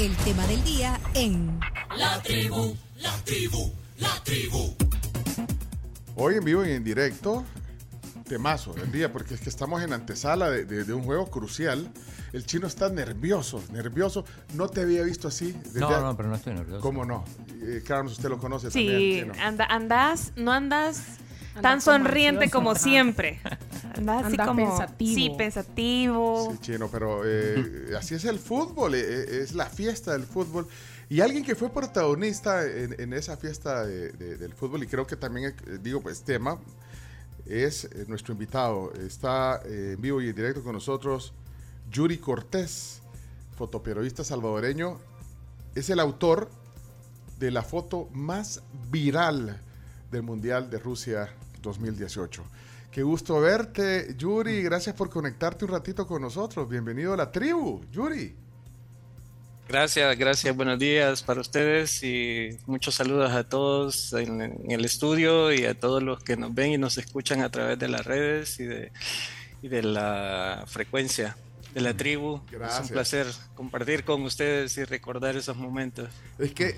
El tema del día en La tribu, la tribu, la tribu. Hoy en vivo y en directo, temazo del día, porque es que estamos en antesala de, de- de un juego crucial. El chino está nervioso, nervioso. No te había visto así. desde No, no, pero no estoy nervioso. ¿Cómo no? Eh, Carlos, usted lo conoce Sí, también. anda, andas, no andas Anda tan como sonriente ansioso, como siempre. Andas así Anda como pensativo. Sí, pensativo. Sí, chino, pero eh, así es el fútbol, eh, eh, es la fiesta del fútbol. Y alguien que fue protagonista en, en esa fiesta de- de- del fútbol, y creo que también, digo, pues tema, es nuestro invitado. Está eh, en vivo y en directo con nosotros Yuri Cortés, fotoperiodista salvadoreño. Es el autor de la foto más viral del Mundial de Rusia 2018. Qué gusto verte, Yuri. Gracias por conectarte un ratito con nosotros. Bienvenido a la tribu, Yuri. Gracias, gracias, buenos días para ustedes y muchos saludos a todos en, en el estudio y a todos los que nos ven y nos escuchan a través de las redes y de, y de la frecuencia de la tribu. Es Gracias. un placer compartir con ustedes y recordar esos momentos. Es que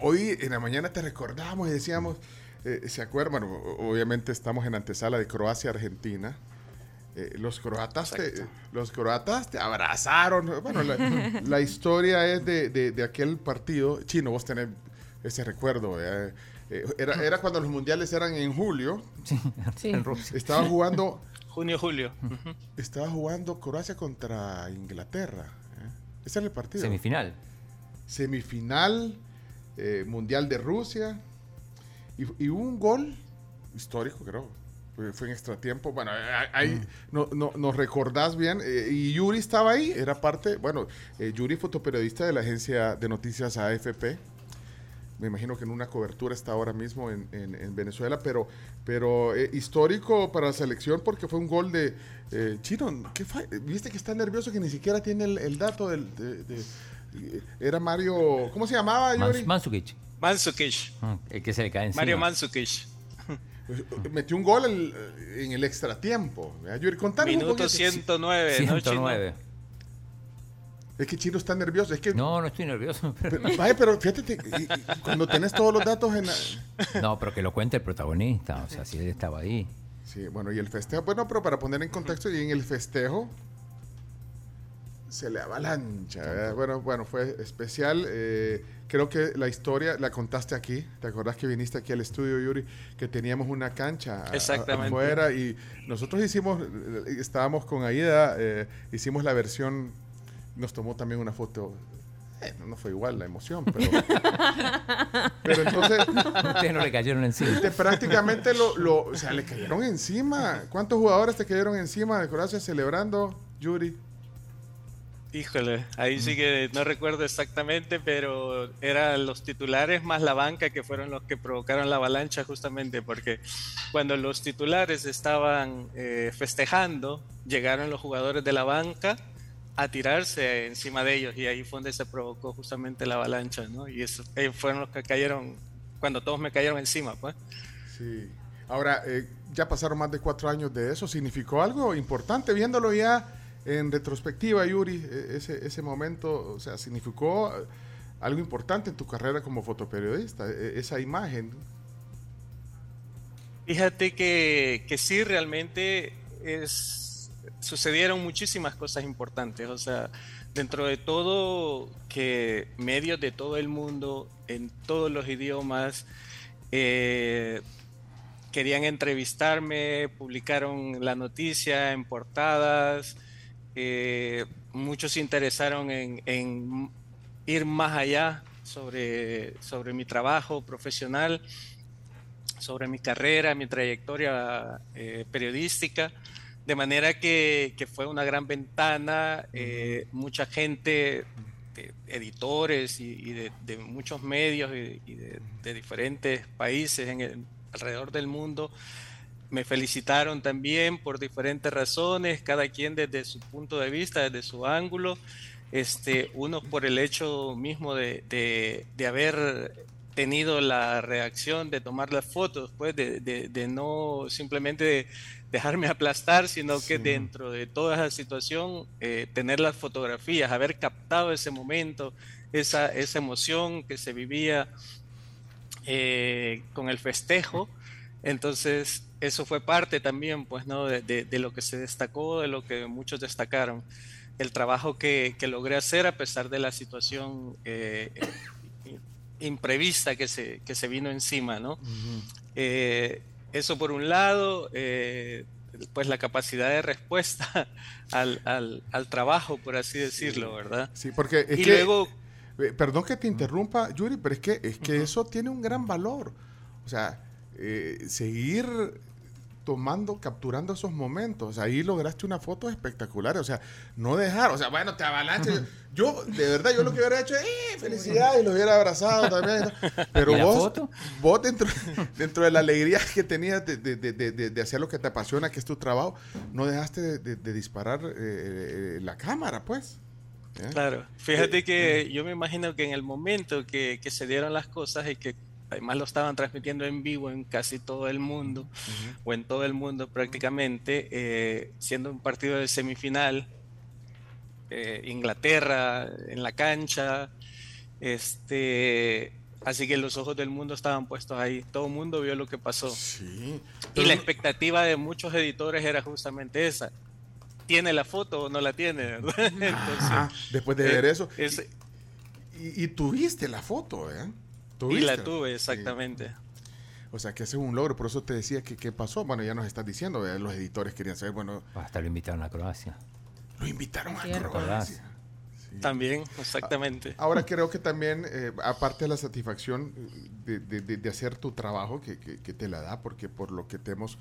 hoy en la mañana te recordamos y decíamos, eh, ¿se acuerdan? Bueno, obviamente estamos en antesala de Croacia-Argentina. Eh, los croatas te, los croatas te abrazaron. Bueno, la, la historia es de, de- de aquel partido. Chino, vos tenés ese recuerdo. eh, era, era cuando los mundiales eran en julio. Sí, Sí. en Rusia. Estaba jugando, Junio, julio. Estaba jugando Croacia contra Inglaterra. eh. Ese era el partido. Semifinal. semifinal eh, mundial de Rusia y, y hubo un gol histórico creo fue, en extratiempo bueno ahí no, no, nos recordás bien eh, y Yuri estaba ahí era parte bueno eh, Yuri fotoperiodista de la agencia de noticias AFP me imagino que en una cobertura está ahora mismo en, en- en Venezuela, pero, pero eh, histórico para la selección porque fue un gol de eh, Chino. ¿qué? Viste que está nervioso que ni siquiera tiene el, el dato del. de- de- eh, era Mario. ¿Cómo se llamaba, Yuri? Mans-. Mandzukic, Ah, El que se le cae encima. Mario Mandzukic. Eh, Metió un gol el- en el extratiempo. ¿verdad, Yuri, contanos un Minuto poquito. 109, ¿no? 109. Es que Chino está nervioso. Es que. No, no estoy nervioso. pero- pero- vaya, pero fíjate, que, y- y cuando tenés todos los datos en la- No, pero que lo cuente el protagonista. O sea, si él estaba ahí. Sí, bueno, y el festejo, bueno, pero para poner en contexto, y en el festejo se le avalancha. ¿verdad? Bueno, bueno, fue especial. eh, creo que la historia la contaste aquí. ¿Te acordás que viniste aquí al estudio, Yuri? Que teníamos una cancha Exactamente. afuera y nosotros hicimos, estábamos con Aida, eh, hicimos la versión, nos tomó también una foto. Eh, no fue igual la emoción, pero, pero entonces Ustedes no le cayeron encima. te prácticamente lo, lo- o sea, le cayeron encima. ¿Cuántos jugadores te cayeron encima de Croacia celebrando, Yuri? Híjole, ahí sí que no recuerdo exactamente, pero eran los titulares más la banca que fueron los que provocaron la avalancha justamente porque cuando los titulares estaban eh, festejando, llegaron los jugadores de la banca a tirarse encima de ellos y ahí fue donde se provocó justamente la avalancha, ¿no? Y eso, ellos fueron los que cayeron, cuando todos me cayeron encima, pues. Sí. Ahora, eh, ya pasaron más de cuatro años de eso. ¿Significó algo importante viéndolo ya en retrospectiva, Yuri? eh, ese, ese momento, o sea, ¿significó eh, algo importante en tu carrera como fotoperiodista? eh, esa imagen. Fíjate que, que sí, realmente es, sucedieron muchísimas cosas importantes. O sea, dentro de todo, que medios de todo el mundo, en todos los idiomas, eh, querían entrevistarme, publicaron la noticia en portadas. Eh, muchos se interesaron en, en ir más allá sobre, sobre mi trabajo profesional sobre mi carrera, mi trayectoria eh, periodística, de manera que, que fue una gran ventana, eh, mucha gente, de editores y, y de, de muchos medios y, y de, de diferentes países en el- alrededor del mundo, me felicitaron también por diferentes razones, cada quien desde su punto de vista, desde su ángulo, este, unos por el hecho mismo de, de- de haber tenido la reacción de tomar las fotos, pues de, de- de no simplemente dejarme aplastar, sino que Sí. dentro de toda esa situación, eh, tener las fotografías, haber captado ese momento esa, esa emoción que se vivía eh, con el festejo. Entonces, eso fue parte también, pues, ¿no? De, de- de lo que se destacó, de lo que muchos destacaron. El trabajo que, que logré hacer a pesar de la situación eh, imprevista que se, que se vino encima, ¿no? Eh, eso por un lado, eh, pues la capacidad de respuesta al, al- al trabajo, por así decirlo, ¿verdad? Sí, porque es y que, luego, eh, perdón que te interrumpa, Yuri, pero es que, es que eso tiene un gran valor. O sea, eh, seguir tomando, capturando esos momentos. Ahí lograste una foto espectacular. O sea, no dejar. O sea, bueno, te avalanchas. Yo, de verdad, yo lo que hubiera hecho es ¡eh, felicidad! Y lo hubiera abrazado también. Pero ¿Y la vos, foto? vos dentro, dentro de la alegría que tenías de, de- de- de- hacer lo que te apasiona, que es tu trabajo, no dejaste de, de- de disparar eh, eh, la cámara, pues. ¿Eh? claro, fíjate que yo me imagino que en el momento que, que se dieron las cosas y que además lo estaban transmitiendo en vivo en casi todo el mundo, o en todo el mundo prácticamente, eh, siendo un partido de semifinal, eh, Inglaterra en la cancha, este, así que los ojos del mundo estaban puestos ahí, todo el mundo vio lo que pasó. Sí. Y la expectativa de muchos editores era justamente esa. ¿Tiene la foto o no la tiene? ¿verdad? Entonces, Ajá, después de eh, ver eso. es- Y, y tuviste la foto, ¿eh? Y la tuve, Sí. exactamente. O sea, que ese es un logro. Por eso te decía que qué pasó. Bueno, ya nos estás diciendo, ¿verdad? los editores querían saber. Bueno, Hasta lo invitaron a Croacia. lo invitaron a. Croacia. Sí. También, exactamente. Ahora creo que también, eh, aparte de la satisfacción de, de- de- de hacer tu trabajo, que, que- que te la da, porque por lo que te hemos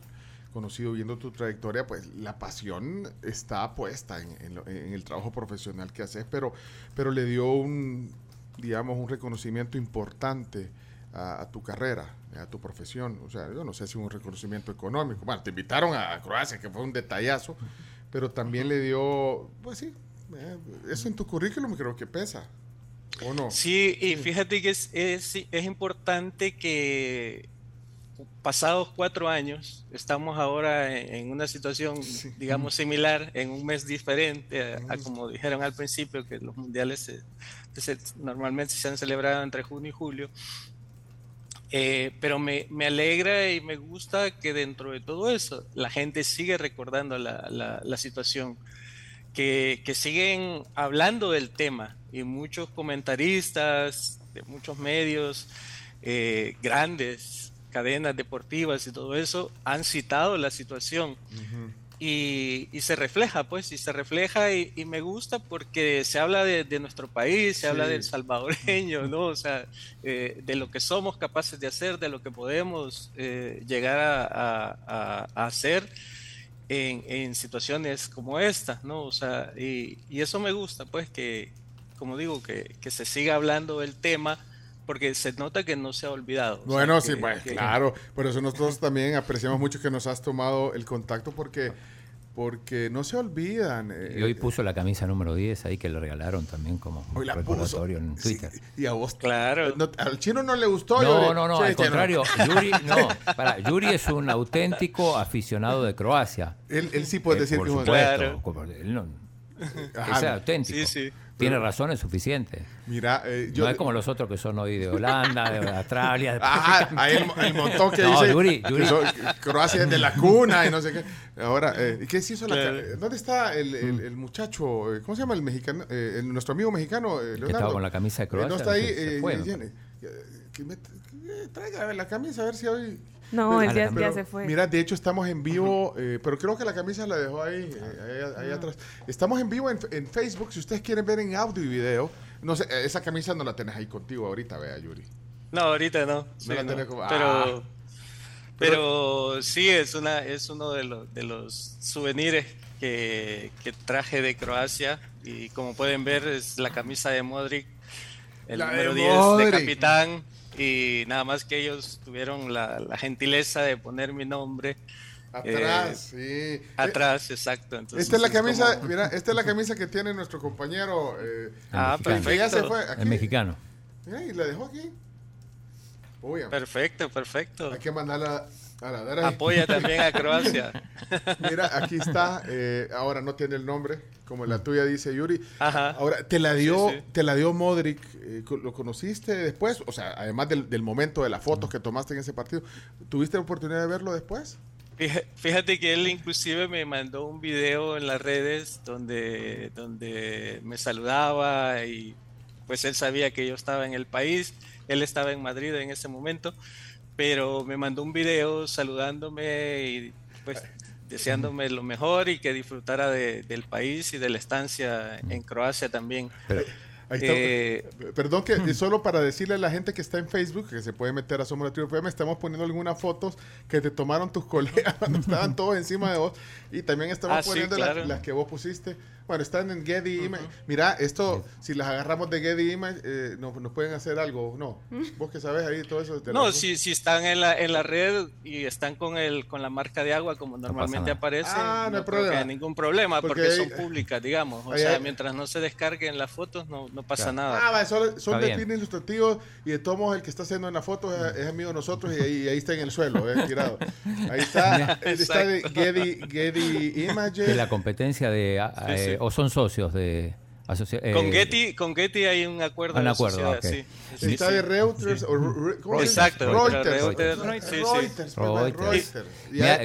conocido viendo tu trayectoria, pues la pasión está puesta en, en lo- en el trabajo profesional que haces, pero, pero le dio un, digamos, un reconocimiento importante a, tu carrera, a tu profesión. O sea, yo no sé si un reconocimiento económico. Bueno, te invitaron a, Croacia, que fue un detallazo, pero también le dio, pues sí, eh, eso en tu currículum creo que pesa. ¿O no? Sí, y fíjate que es, es importante que pasados cuatro años, estamos ahora en, en una situación, digamos, similar, en un mes diferente, a, a como dijeron al principio, que los mundiales se- se- normalmente se han celebrado entre junio y julio. Eh, pero me, me alegra y me gusta que dentro de todo eso la gente sigue recordando la, la- la situación, que, que siguen hablando del tema. Y muchos comentaristas de muchos medios eh, grandes, cadenas deportivas y todo eso han citado la situación y, y se refleja, pues, y se refleja y, y me gusta porque se habla de, de nuestro país, se habla del salvadoreño, ¿no? O sea, eh, de lo que somos capaces de hacer, de lo que podemos eh, llegar a, a- a- a hacer en, en situaciones como esta, ¿no? O sea, y, y eso me gusta, pues, que, como digo, que, que se siga hablando del tema porque se nota que no se ha olvidado. o sea, Bueno, que- sí, que- claro. Por eso nosotros también apreciamos mucho que nos has tomado el contacto porque, porque no se olvidan. eh, Y hoy puso la camisa número 10 ahí que le regalaron también como hoy la puso. en Sí, Twitter. y a vos. Claro. no- al chino no le gustó. No, Yuri. no, no, Sí, al contrario, Yuri, no, para, Yuri es un auténtico aficionado de Croacia. Él, él sí puede Eh, decir por que es un- supuesto, Claro. como- él no- Ajá. es auténtico. Sí, sí. Tiene razones suficientes. Mira, eh, yo. no es como los otros que son hoy de Holanda, de Australia. de Ajá, ahí el, el montón que No, dice Yuri, que Yuri. son- que Croacia es de la cuna y no sé qué. Ahora, eh, ¿qué se hizo la ¿Dónde está el, el- el muchacho? eh, ¿Cómo se llama el mexicano? Eh, el- nuestro amigo mexicano, eh, Leonardo. estaba con la camisa de Eh, Croacia, no está ahí. eh, fue, me eh, que me- que traiga la camisa a ver si hoy. No, Pero- él ya, pero- ya se fue. Mira, de hecho estamos en vivo, eh, pero creo que la camisa la dejó ahí, eh, ahí, ahí atrás. Estamos en vivo en, en Facebook, si ustedes quieren ver en audio y video. No sé, esa camisa no la tenés ahí contigo ahorita, vea, Yuri. No, ahorita no. sí, la no. tenés como- Pero, ah. pero sí, es, una, es uno de los, de los souvenirs que, que traje de Croacia. Y como pueden ver, es la camisa de Modric, el La de número 10 Modric. de capitán. Y nada más que ellos tuvieron la, la gentileza de poner mi nombre Atrás, sí. Eh, atrás, exacto. Entonces, esta es la es camisa, como- mira, esta es la camisa que tiene nuestro compañero. eh, Ah, mexicano. que ya se perfecto. fue. Aquí. El mexicano. Mira, y la dejó aquí. Uy, Perfecto, perfecto. hay que mandarla Apoya también a Croacia. Mira, aquí está. eh, ahora no tiene el nombre, como la tuya dice Yuri. Ajá. Ahora, te la dio, Sí, sí. te la dio Modric. eh, ¿Lo conociste después? O sea, además del, del momento de las fotos que tomaste en ese partido, ¿tuviste la oportunidad de verlo después? Fíjate que él inclusive me mandó un video en las redes donde, donde me saludaba y pues él sabía que yo estaba en el país, él estaba en Madrid en ese momento, pero me mandó un video saludándome y pues deseándome lo mejor y que disfrutara de- del país y de la estancia en Croacia también. Pero. Eh, Perdón que solo para decirle a la gente que está en Facebook que se puede meter a Somos la Tribu FM, estamos poniendo algunas fotos que te tomaron tus colegas cuando estaban todos encima de vos y también estamos Ah, sí, poniendo las- las, que vos pusiste. Bueno, están en Getty Image. Mira, esto, si las agarramos de Getty Image, eh, nos, nos pueden hacer algo. No, vos que sabes ahí todo eso. te No, si, si están en la, en la red y están con el con la marca de agua como normalmente nada. aparecen, Ah, no hay creo que problema. ningún problema Porque porque, ahí- son públicas, digamos. O ahí sea, hay- mientras no se descarguen las fotos, no, no pasa Claro. nada. Ah, va, son, son de fines ilustrativos y de todos el que está haciendo en la foto es, es amigo de nosotros y ahí, ahí está en el suelo, eh, tirado. Ahí está, está de Getty, Getty Images. de la competencia de... Sí, sí. Eh, ¿O son socios de... asocia- Con eh, Getty, con Getty hay un acuerdo. Un de acuerdo, sí. Está sí. de Reuters o Re-. Exacto, Reuters. Reuters. Mira,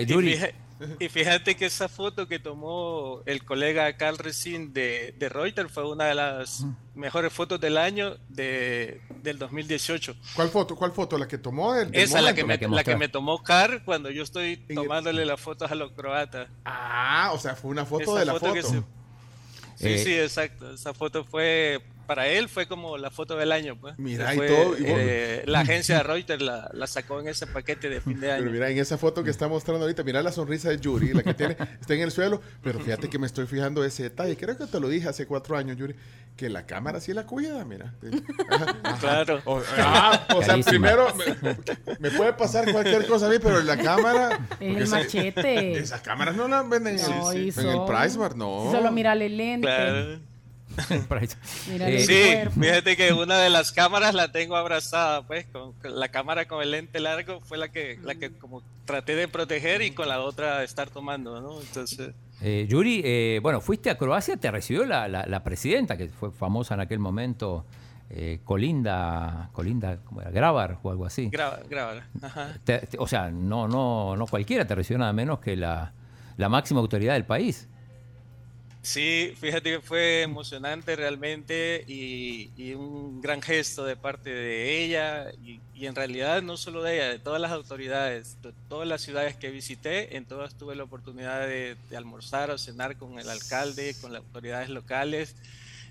Y fíjate que esa foto que tomó el colega Carl Resin de, de Reuters fue una de las mejores fotos del año de, del 2018. ¿Cuál foto? ¿Cuál foto? ¿La que tomó? del Esa la que, me, La que la que mostraste. me tomó Carl cuando yo estoy el- tomándole las fotos a los croatas. Ah, o sea, fue una foto Esa de la foto foto. que se- Sí, Eh, sí, exacto. Esa foto fue, para él fue como la foto del año. Pues. Mira, y todo, y vos- eh, la agencia de Reuters la, la sacó en ese paquete de fin de año. Pero mira, en esa foto que está mostrando ahorita, mira la sonrisa de Yuri, la que tiene, está en el suelo, pero fíjate que me estoy fijando ese detalle. Creo que te lo dije hace cuatro años, Yuri, que la cámara sí la cuida, mira. Ajá, ajá. Claro. O, ah, o sea, primero me, me puede pasar cualquier cosa a mí, pero la cámara. El esa- machete. Esas cámaras no las venden en, No, el, en Price Bar, no. Solo mírale el lente. Claro. Eh, Sí, fíjate que una de las cámaras la tengo abrazada, pues, con con la cámara con el lente largo fue la que, la que como traté de proteger y con la otra estar tomando, ¿no? Entonces, Eh, Yuri, eh, bueno, fuiste a Croacia, te recibió la, la- la presidenta, que fue famosa en aquel momento, eh, Colinda, Colinda, ¿cómo era? Grabar o algo así. grábala. Ajá. Te- te- o sea, no, no, no cualquiera te recibió nada menos que la, la máxima autoridad del país. Sí, fíjate que fue emocionante realmente y, y un gran gesto de parte de ella y, y en realidad no solo de ella, de todas las autoridades, de todas las ciudades que visité, en todas tuve la oportunidad de, de almorzar o cenar con el alcalde, con las autoridades locales,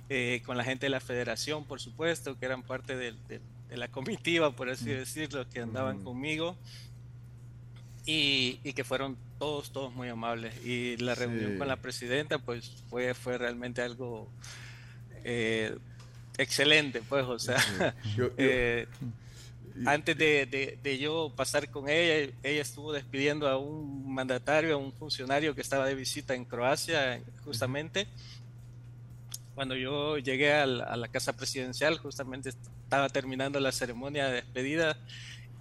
eh, con la gente de la federación, por supuesto, que eran parte del- de, la comitiva, por así decirlo, que andaban conmigo. Y, y que fueron todos, todos muy amables. Y la reunión Sí. con la presidenta, pues fue, fue realmente algo eh, excelente, pues, o sea, Yo- yo- eh, antes de, de- de yo pasar con ella, ella estuvo despidiendo a un mandatario, a un funcionario que estaba de visita en Croacia, justamente. Cuando yo llegué al- a la casa presidencial, justamente estaba terminando la ceremonia de despedida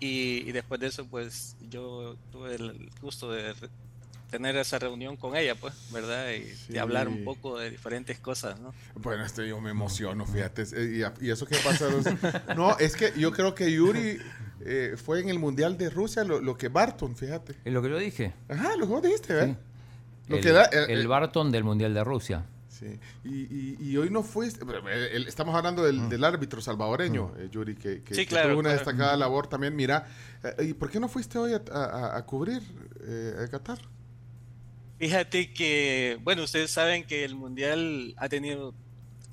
y, y después de eso, pues yo tuve el gusto de tener esa reunión con ella, pues, ¿verdad? Y Sí. de hablar un poco de diferentes cosas, ¿no? Bueno, este yo me emociono, fíjate. eh, Y, eso que pasa. los- No, es que yo creo que Yuri eh, fue en el Mundial de Rusia lo, lo que Barton, fíjate. Es lo que yo dije. Ajá, lo que vos dijiste, ¿ves? Sí. Lo el, que da. eh, el Barton del Mundial de Rusia. Sí. Y, y- y hoy no fuiste. eh, el- estamos hablando del, del árbitro salvadoreño, eh, Yuri, que, que- Sí, que claro, tuvo una claro. destacada labor también. Mira, eh, ¿y por qué no fuiste hoy a, a- a cubrir eh, a Qatar? Fíjate que, bueno, ustedes saben que el Mundial ha tenido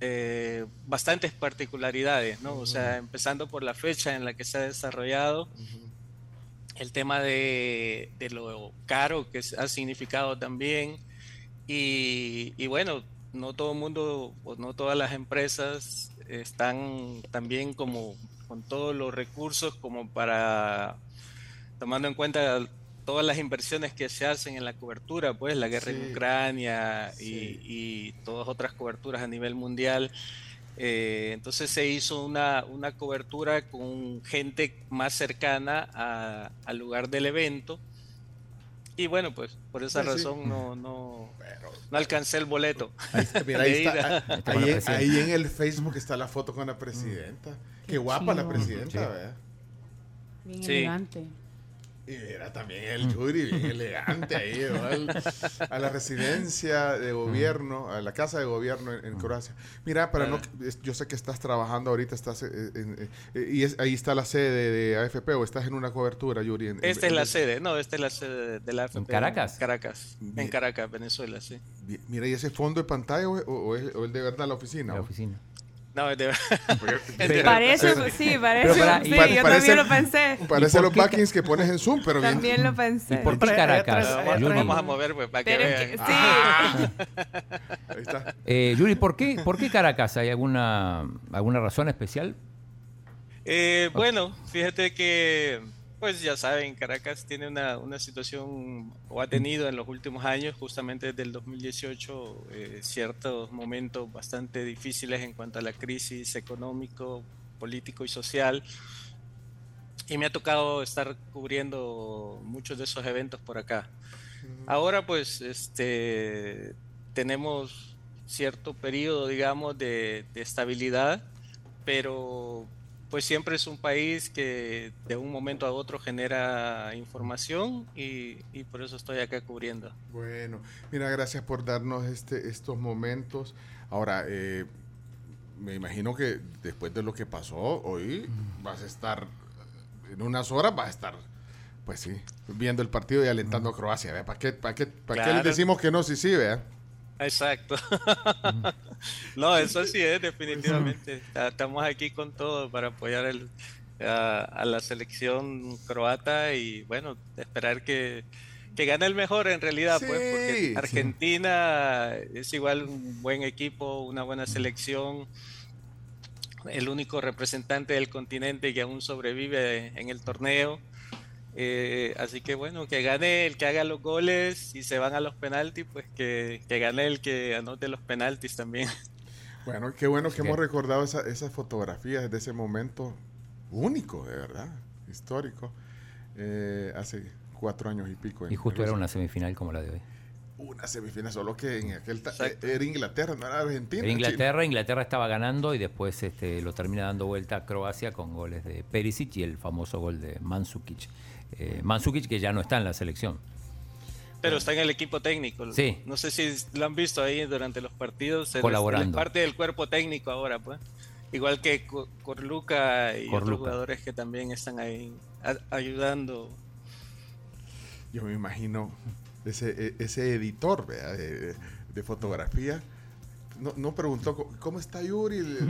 eh, bastantes particularidades, ¿no? O sea, empezando por la fecha en la que se ha desarrollado, el tema de, de lo caro que ha significado también, y, y bueno, no todo el mundo o no todas las empresas están también como con todos los recursos como para, tomando en cuenta todas las inversiones que se hacen en la cobertura, pues la guerra Sí. en Ucrania y, todas otras coberturas a nivel mundial. Eh, entonces se hizo una, una cobertura con gente más cercana a- al lugar del evento Y bueno, pues por esa Sí, sí. razón no, no, no alcancé el boleto. Ahí está, mira, ahí está, en el Facebook está la foto con la presidenta. Qué guapa la presidenta, Sí. ¿verdad? Bien Sí. elegante. Y era también el Yuri, bien elegante ahí, al- a la residencia de gobierno, a la casa de gobierno en, en Croacia. Mira, para no, es- yo sé que estás trabajando ahorita, estás eh, en- eh, y es- ahí está la sede de, de AFP o estás en una cobertura, Yuri. en- en- Esta es la en- sede, no, esta es la sede de la AFP. ¿En Caracas? Caracas, en Caracas, Venezuela, sí. Mira, ¿y ese fondo de pantalla o, o- o es, o es de verdad la oficina? la o? oficina. No, es de Parece, pero- sí, parece. pero para- sí, y- yo parece- también lo pensé. Parece los backings que pones en Zoom, pero bien. También lo pensé. ¿Y por qué Caracas, vamos, vamos a mover pues, para que vean. que- sí. Ah. Ahí está. Eh, Yuri, ¿por qué, ¿por qué Caracas? ¿Hay alguna, alguna razón especial? Eh, bueno, fíjate que, pues ya saben, Caracas tiene una, una situación, o ha tenido en los últimos años, justamente desde el 2018, eh, ciertos momentos bastante difíciles en cuanto a la crisis económico, político y social. Y me ha tocado estar cubriendo muchos de esos eventos por acá. Ahora pues este, tenemos cierto periodo, digamos, de, de estabilidad, pero pues siempre es un país que de un momento a otro genera información y, y por eso estoy acá cubriendo. Bueno, mira, gracias por darnos este, estos momentos. Ahora, eh, me imagino que después de lo que pasó hoy, vas a estar, en unas horas vas a estar, pues sí, viendo el partido y alentando a Croacia. ¿verdad? ¿Para qué, para qué, para qué les decimos que no? Sí, sí, ¿verdad? Exacto. no, eso sí es, definitivamente. Ta- Estamos aquí con todo para apoyar el- a, a la selección croata y bueno, esperar que, que gane el mejor en realidad, pues, porque sí. Argentina es igual un buen equipo, una buena selección, el único representante del continente que aún sobrevive en el torneo. Eh, así que bueno, que gane el que haga los goles y se van a los penaltis, pues que, que gane el que anote los penaltis también. Bueno, qué bueno que que- hemos recordado esa- esas fotografías de ese momento único, de verdad, histórico, eh, hace cuatro años y pico. en Y justo era una semifinal como la de hoy. Una semifinal, solo que en aquel... Exacto. Era Inglaterra, no era Argentina. Era Inglaterra, Inglaterra estaba ganando y después este, lo termina dando vuelta a Croacia con goles de Perisic y el famoso gol de Mandzukic. Eh, Mandzukic que ya no está en la selección. Pero está en el equipo técnico. Sí. No sé si lo han visto ahí durante los partidos. Colaborando. Es parte del cuerpo técnico ahora, pues. Igual que Co- Corluca y otros Corluca. jugadores que también están ahí ayudando. Yo me imagino ese, e- ese editor ¿verdad? de, de fotografía. No, no preguntó cómo está Yuri. Le- le-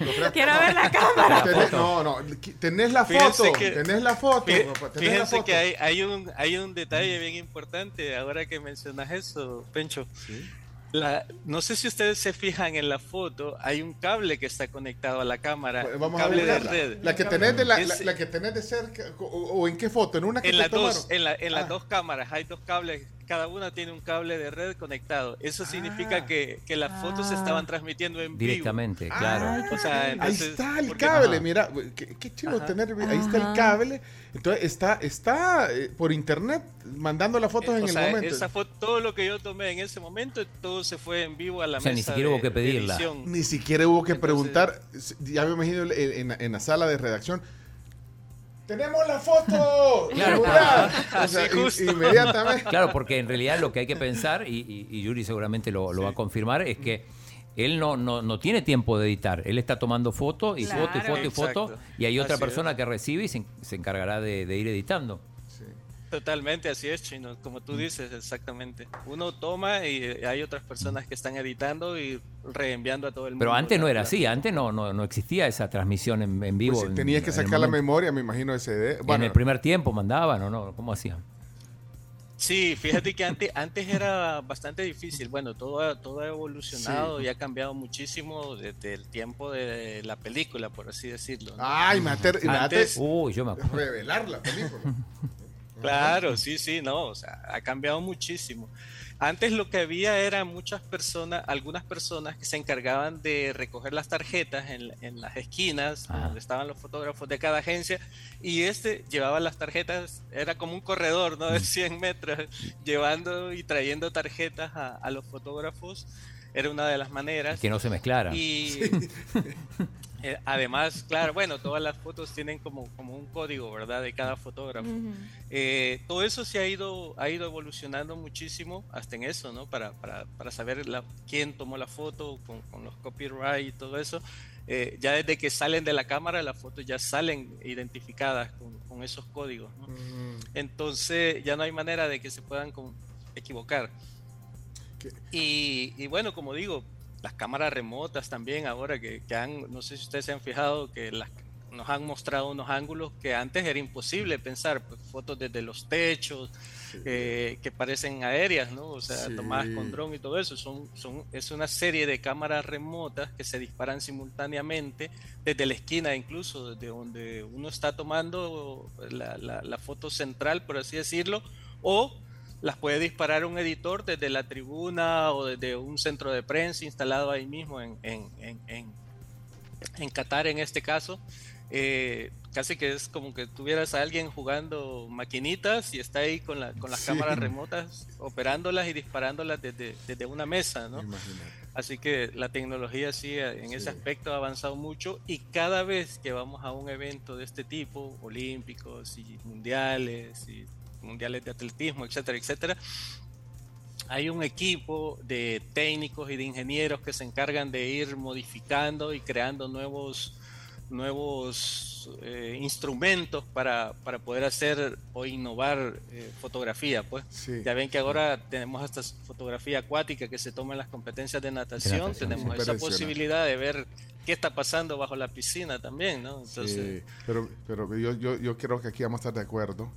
lo crea- Quiero no, ver la cámara. tenés- no, no, tenés la Fíjense foto. que- tenés la foto. Tenés la Fíjense foto. que hay, hay, un, hay un detalle bien importante ahora que mencionas eso, Pencho. Sí. La, no sé si ustedes se fijan en la foto, hay un cable que está conectado a la cámara, un Vamos a cable de buscarla. red. La que tenés de, la, la- que tenés de cerca, o, o en qué foto, en una que En te las dos, en, la- en las Ah. dos cámaras hay dos cables, cada una tiene un cable de red conectado. Eso Ah. significa que, que las fotos se Ah. estaban transmitiendo en vivo. Directamente, claro. Ay, qué O sea, Ahí entonces, está el cable, Ajá. mira, güey, qué, qué chido Ajá. tener, ahí está el cable. Entonces está, está eh, por internet mandando las fotos Eh, en o el sea, momento. esa foto, todo lo que yo tomé en ese momento, todo se fue en vivo a la O sea, ni mesa siquiera de- hubo que pedirla. Ni siquiera hubo que Entonces- preguntar, ya me imagino en, en- en la sala de redacción. ¡Tenemos la foto! Claro. ¡Mira! O Así sea, in- inmediatamente. Claro, porque en realidad lo que hay que pensar, y, y- y Yuri seguramente lo, lo va a confirmar, es que él no, no, no tiene tiempo de editar. Él está tomando foto y Claro. foto y foto y foto, Exacto. y hay otra Así persona es. que recibe y se, se encargará de, de ir editando. Totalmente, así es, Chino, como Mm. tú dices, exactamente. Uno toma y eh, hay otras personas que están editando y reenviando a todo el mundo. Pero antes no era así, antes no, no, no existía esa transmisión en, en vivo. Pues si en- tenías que en sacar la memoria, me imagino, de CD. en Bueno, el primer tiempo mandaban o no, ¿cómo hacían? Sí, fíjate que antes, antes era bastante difícil. Bueno, todo ha, todo ha evolucionado Sí. y ha cambiado muchísimo desde el tiempo de la película, por así decirlo. ¿no? ay, Antes- yo me acuerdo. revelar la película. Claro, sí, sí, no, o sea, ha cambiado muchísimo. Antes lo que había era muchas personas, algunas personas que se encargaban de recoger las tarjetas en, en las esquinas Ajá. donde estaban los fotógrafos de cada agencia y este llevaba las tarjetas, era como un corredor ¿no? de 100 metros, llevando y trayendo tarjetas a, a los fotógrafos. Era una de las maneras. Que no se mezclara. Y eh, además, claro, bueno, todas las fotos tienen como, como un código, ¿verdad? De cada fotógrafo. Ujú. Eh, todo eso se ha ido, ha ido evolucionando muchísimo hasta en eso, ¿no? Para, para, para saber la, quién tomó la foto con, con los copyright y todo eso. Eh, ya desde que salen de la cámara, las fotos ya salen identificadas con, con esos códigos, ¿no? Mm, Entonces ya no hay manera de que se puedan equivocar. Y, y bueno, como digo, las cámaras remotas también ahora que, que han, no sé si ustedes se han fijado que las, nos han mostrado unos ángulos que antes era imposible pensar, pues, fotos desde los techos eh, que parecen aéreas, ¿no? O sea, Sí. tomadas con dron y todo eso. Son, son, es una serie de cámaras remotas que se disparan simultáneamente desde la esquina, incluso desde donde uno está tomando la, la- la foto central, por así decirlo, o las puede disparar un editor desde la tribuna o desde un centro de prensa instalado ahí mismo en, en, en, en- Qatar en este caso. Eh, casi que es como que tuvieras a alguien jugando maquinitas y está ahí con, la, con las Sí. cámaras remotas operándolas y disparándolas desde, desde una mesa, ¿no? imagínate. Así que la tecnología sí, eh, en Sí. ese aspecto ha avanzado mucho y cada vez que vamos a un evento de este tipo, olímpicos y mundiales y mundiales de atletismo, etcétera, etcétera, hay un equipo de técnicos y de ingenieros que se encargan de ir modificando y creando nuevos nuevos eh, instrumentos para, para poder hacer o innovar eh, fotografía, pues. Sí. Ya ven que ahora tenemos esta fotografía acuática que se toma en las competencias de natación, natación, tenemos esa posibilidad de ver qué está pasando bajo la piscina también, ¿no? Sí, pero, pero yo, yo, yo creo que aquí vamos a estar de acuerdo.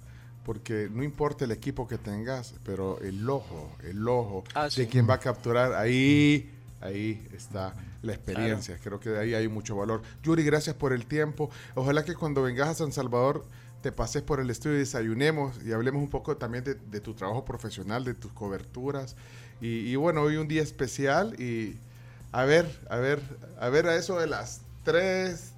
Porque no importa el equipo que tengas, pero el ojo, el ojo Ah, de sí. quien va a capturar, ahí, ahí está la experiencia. Creo que de ahí hay mucho valor. Yuri, gracias por el tiempo. Ojalá que cuando vengas a San Salvador te pases por el estudio y desayunemos y hablemos un poco también de, de tu trabajo profesional, de tus coberturas. Y, y bueno, hoy un día especial y a ver, a ver, a ver a eso de las 3,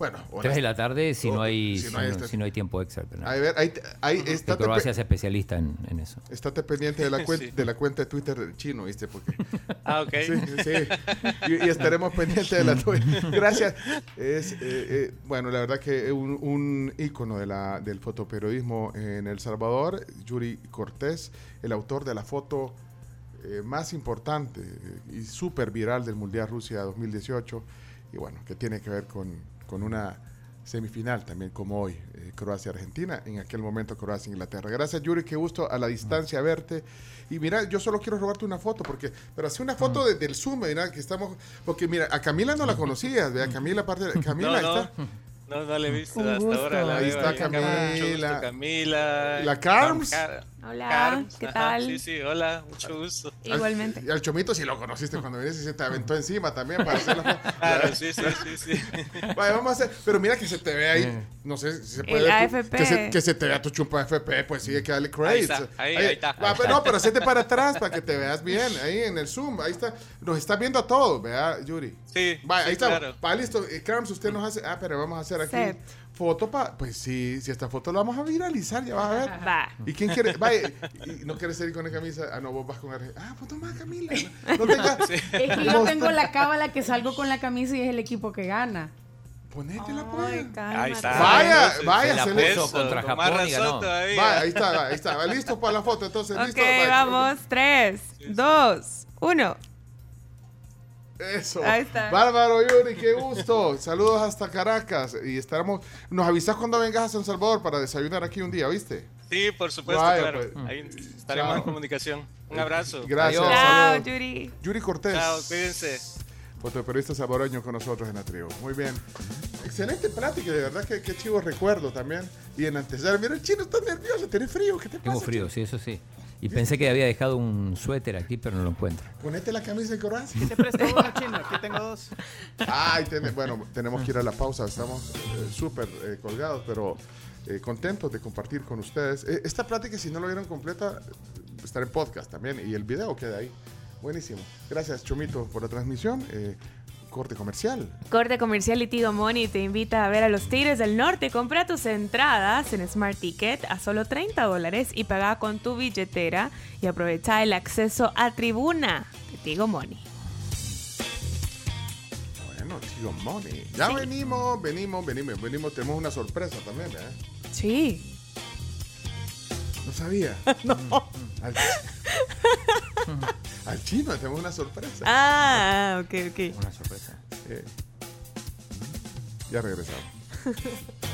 bueno, Tres las de la tarde si no hay, si si no hay no, este- si no hay tiempo extra. Pero no. A ver, Que estate, Croacia es especialista en, en eso. estate pendiente de la, cuen- Sí. de la cuenta de Twitter del chino, ¿viste? Porque, ah, ok. sí, sí. Y, y estaremos pendientes de la tuya. Gracias. Es, eh, eh, bueno, la verdad que un, un ícono de la, del fotoperiodismo en El Salvador, Yuri Cortés, el autor de la foto eh, más importante y súper viral del Mundial Rusia 2018, y bueno, que tiene que ver con, con una semifinal también como hoy, eh, Croacia-Argentina, en aquel momento Croacia-Inglaterra. Gracias Yuri, qué gusto a la distancia verte. Y mira, yo solo quiero robarte una foto, porque, pero hace una foto de- del Zoom, mira, que estamos, porque mira, a Camila no la conocías, ¿vea? Camila, aparte de, Camila, no, ahí no, está. no, no la he visto hasta gusto. ahora. la Ahí veo está. Mucho gusto, Camila. Camila. La Carms. Car- Hola, Carms, ¿qué ajá, tal? Sí, sí, hola, mucho gusto. Igualmente. Y al Chomito si lo conociste cuando viniste y se te aventó encima también para hacer la. Claro, sí, sí, sí, sí. Vaya, vamos a hacer, pero mira que se te ve ahí, no sé si se puede El ver tu- AFP. que, se, que se te vea tu chumpa AFP, pues sí, hay que darle Ahí credits. está, ahí- ahí está. Va, pero no, pero hacete para atrás para que te veas bien, ahí en el Zoom, ahí está, nos está viendo a todos, vea, Yuri. Sí, Va, sí, ahí está, claro. va, listo, eh, Carms, usted nos hace, ah, pero vamos a hacer aquí Set. Foto para, pues sí, si esta foto la vamos a viralizar, ya vas a ver. Va. ¿Y quién quiere? Vaya, y no quieres salir con la camisa. Ah, no, vos vas con Argentina. Ah, pues toma Camila. No, no tengas. Es que yo tengo la cábala que salgo con la camisa y es el equipo que gana. Ponétela, pues. Ahí está. Vaya, vaya, se la se le- puso contra con más Japón razón. Va, ahí está, ahí está. Va, listo para la foto, entonces, Ok, listo. Vaya. vamos. Tres, dos, uno. Eso. Ahí está. Bárbaro, Yuri, qué gusto. Saludos hasta Caracas. Y estaremos. Nos avisas cuando vengas a San Salvador para desayunar aquí un día, ¿viste? Sí, por supuesto, Vaya, claro. pues. Ahí estaremos Chao. en comunicación. Un abrazo. Gracias. Adiós. Chao, saludos. Yuri. Yuri Cortés. Chao, cuídense. Fotoperiodista salvadoreño con nosotros en la tribu. Muy bien. Excelente plática, de verdad que qué chivo recuerdo también. Y en antesala, mira, el chino está nervioso, tiene frío, ¿qué te pasa? Tengo frío, chino? sí, eso sí. Y pensé que había dejado un suéter aquí, pero no lo encuentro. Ponete la camisa de Croacia. Te presto uno, chino. Aquí tengo dos. Ay, ten- bueno, tenemos que ir a la pausa. Estamos eh, súper eh, colgados, pero eh, contentos de compartir con ustedes. Eh, esta plática, si no lo vieron completa, eh, estará en podcast también. Y el video queda ahí. Buenísimo. Gracias, Chomito, por la transmisión. Corte comercial. Corte Comercial y Tigo Money te invita a ver a los Tigres del Norte. Compra tus entradas en Smart Ticket a solo 30 dólares y paga con tu billetera y aprovecha el acceso a tribuna de Tigo Money. Bueno, tío Money. Ya venimos, venimos, venimos, venimos. Tenemos una sorpresa también, ¿eh? Sí. No sabía. no. Al, chino tenemos una sorpresa. Ah, ok, ok. Una sorpresa. Eh, Ya regresamos.